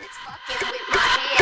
It's fucking with my head.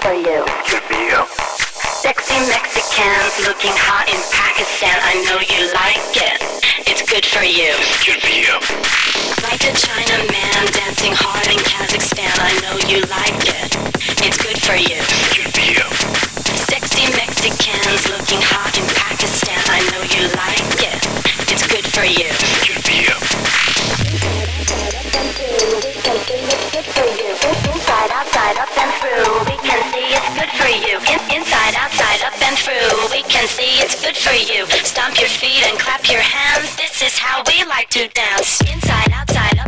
for you. Good for you. Sexy Mexicans looking hot in Pakistan. I know you like it. It's good for you. Good for you. Like a China man dancing hard in Kazakhstan. I know you like it. It's good for you. Good for you. Sexy Mexicans looking hot in Pakistan. I know you like it. It's good for you. Good for you. Good for you. Good for up and through. Good for you good for you. In- inside, outside, up and through. We can see it's good for you. Stomp your feet and clap your hands. This is how we like to dance. Inside, outside,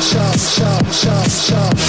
Shop, shop, shop, shop.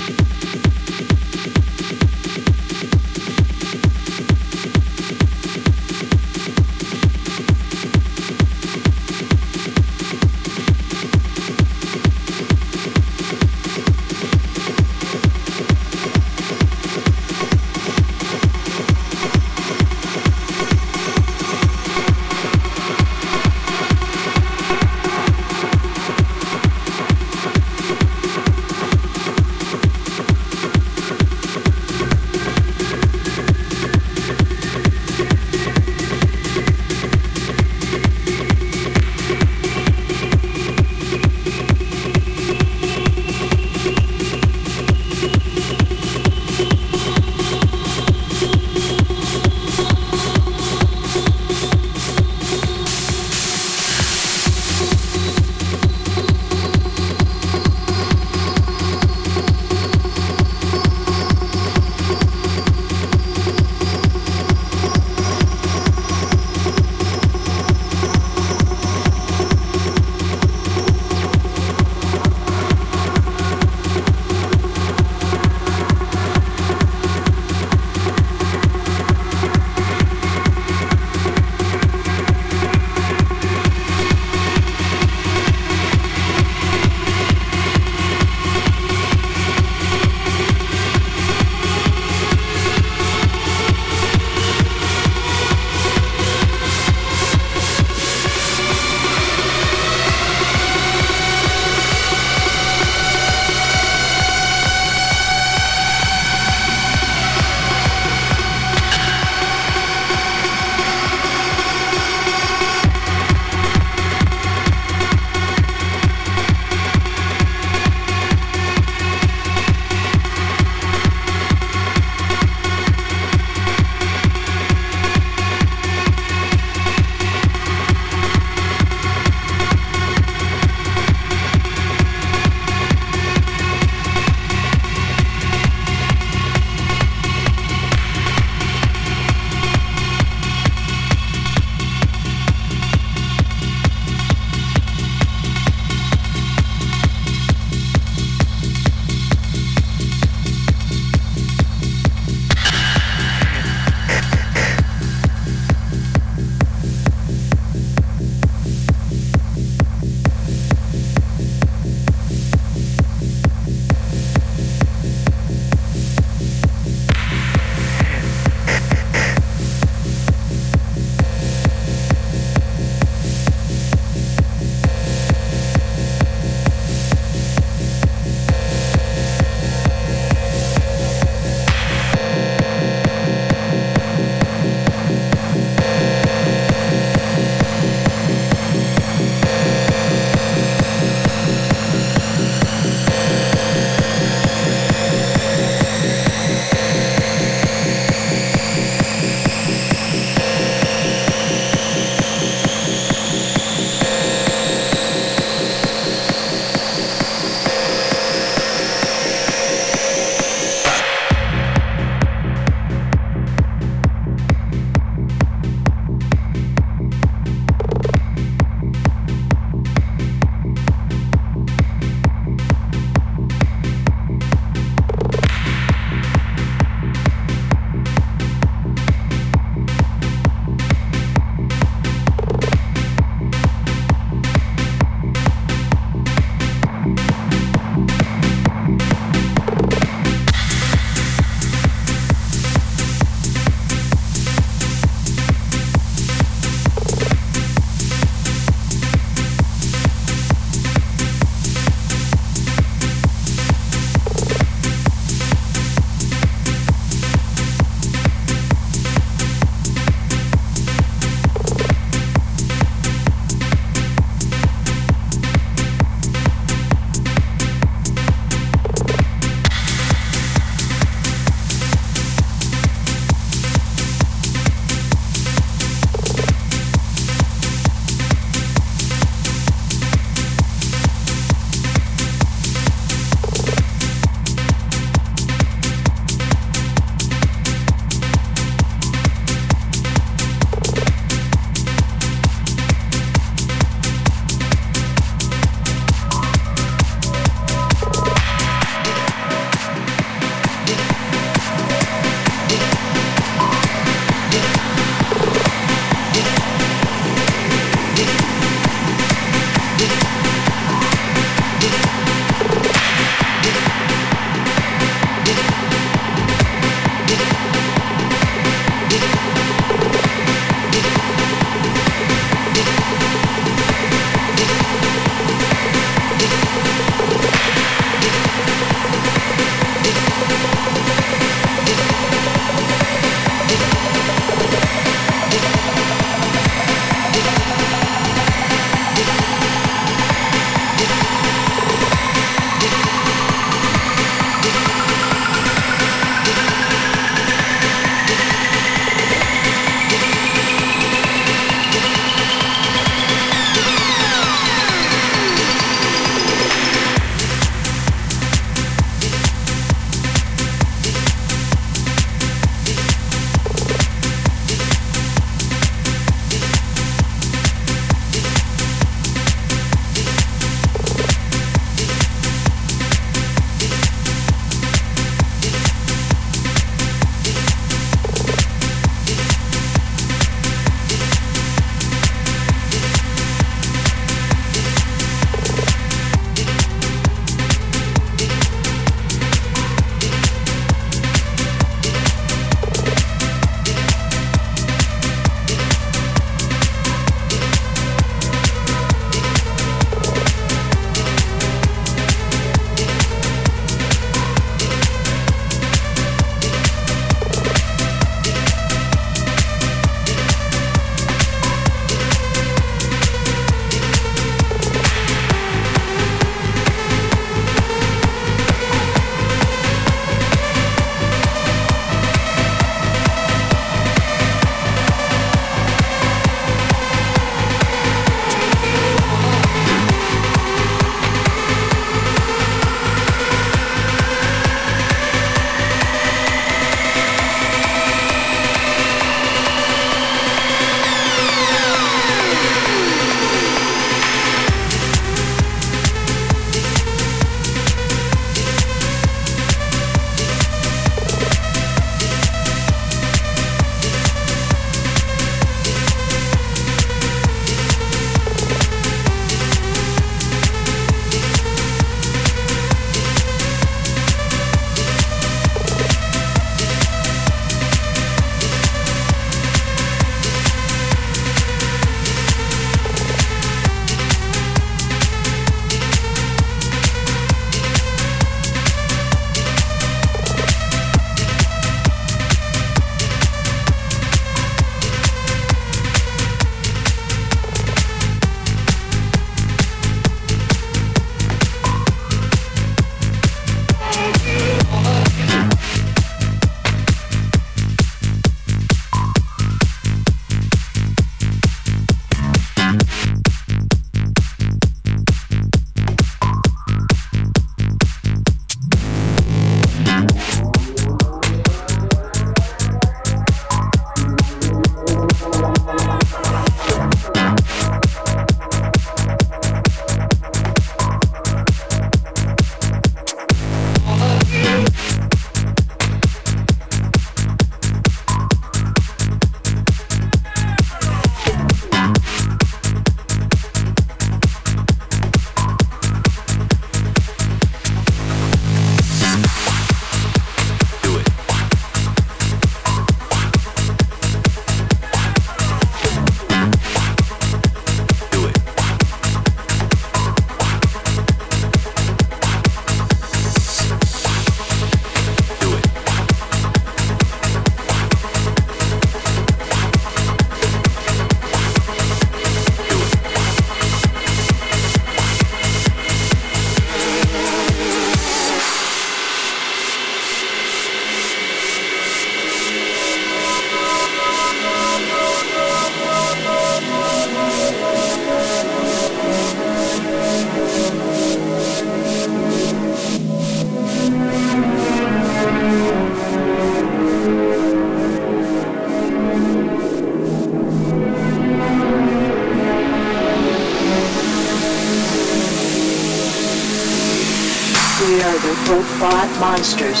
The robot monsters.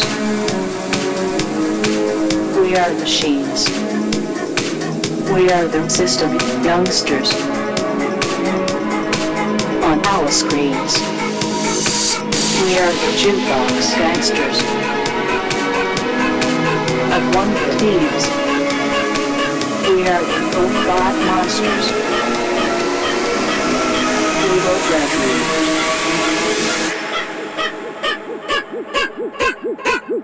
We are machines. We are the system youngsters. On our screens. We are the jukebox gangsters. Of one thieves. We are the robot monsters. We will graduate.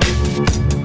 Música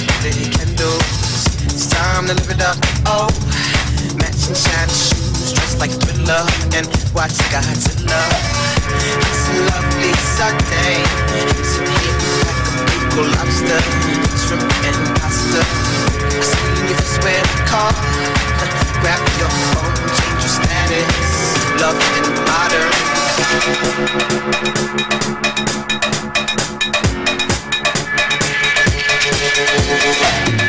shot that can do. It's time to live it up. Oh, matching shiny shoes, dressed like Thriller, and watch Godzilla. It's a lovely Sunday. It's heating like a big lobster, shrimp and pasta. I see you swear to car. Grab your phone, change your status. Love and modern. Thank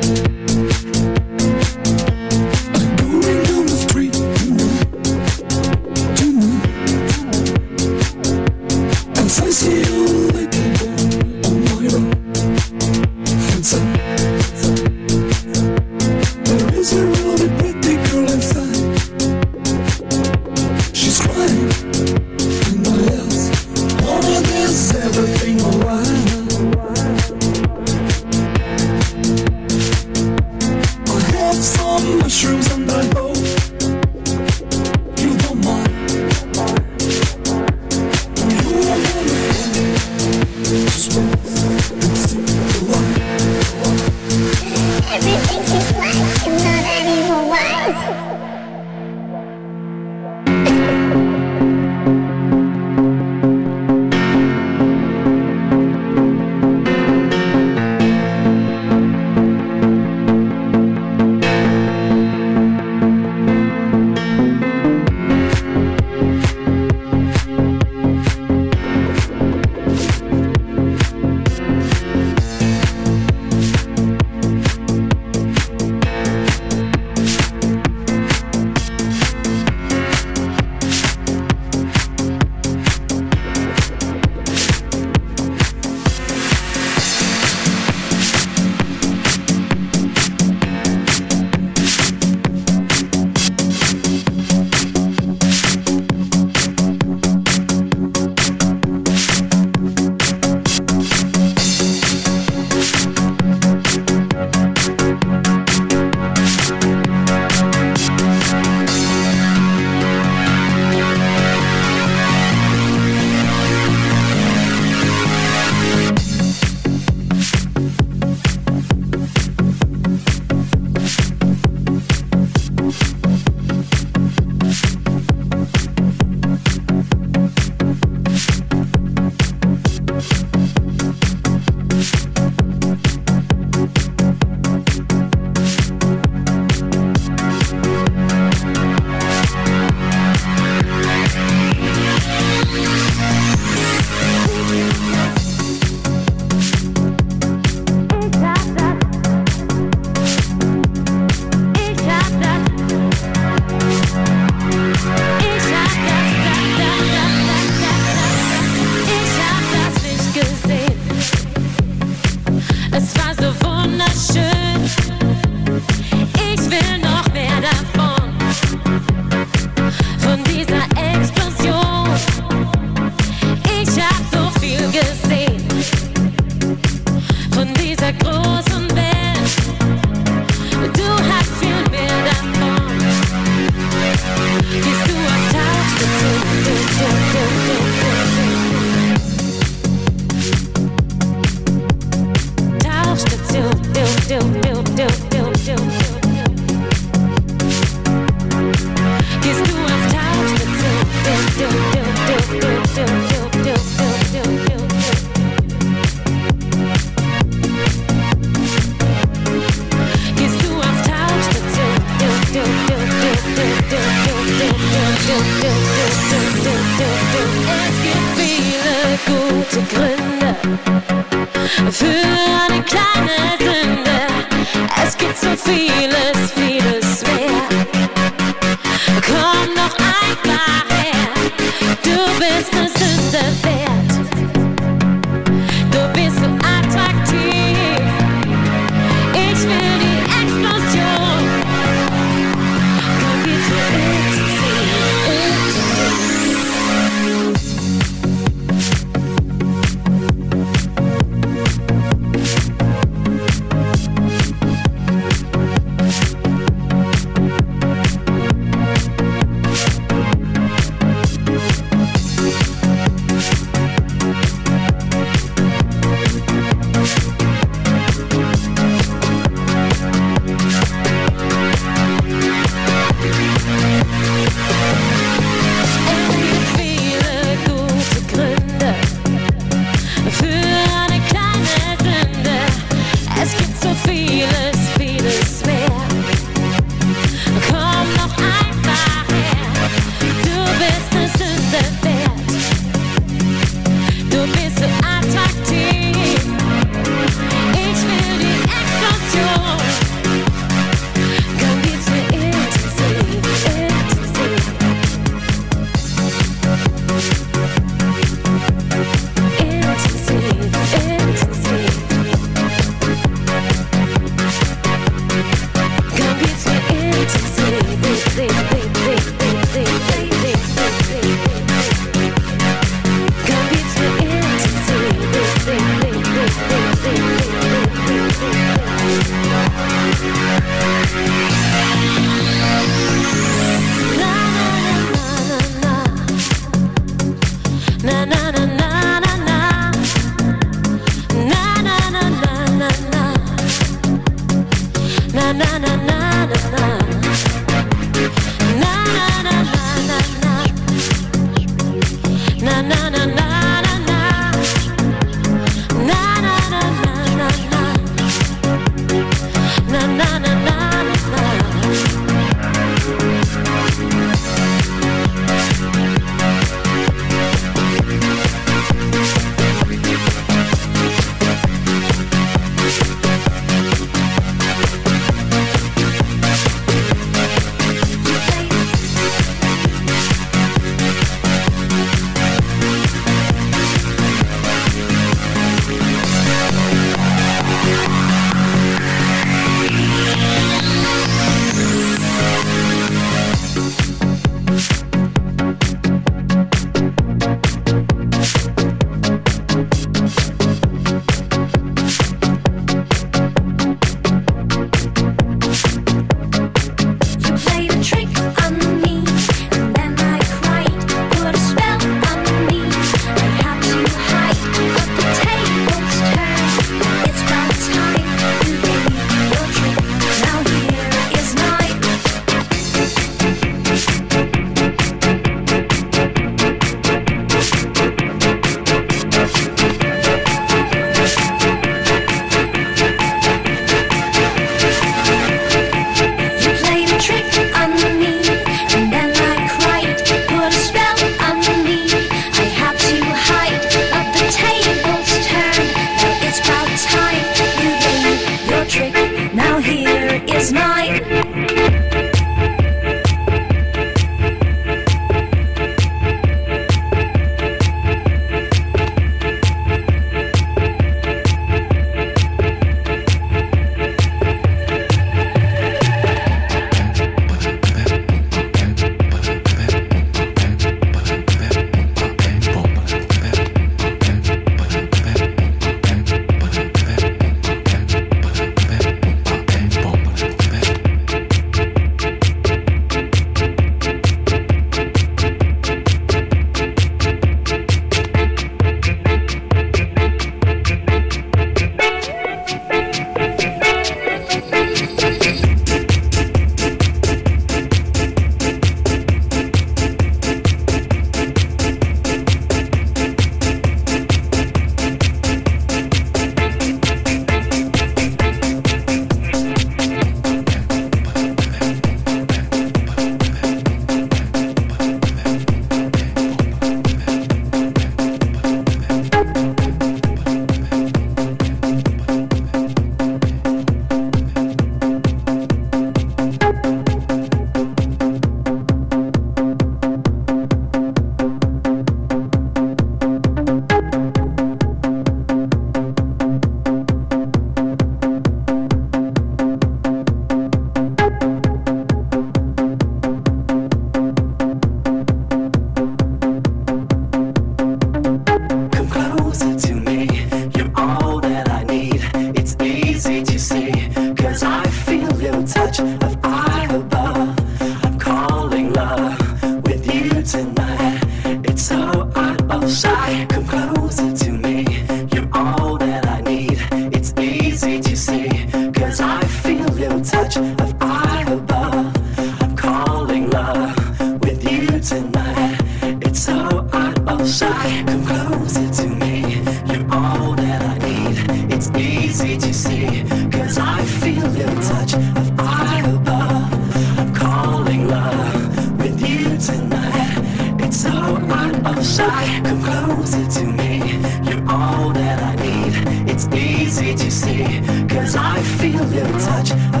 Cause I feel your touch.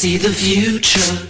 See the future.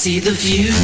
see the view.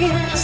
To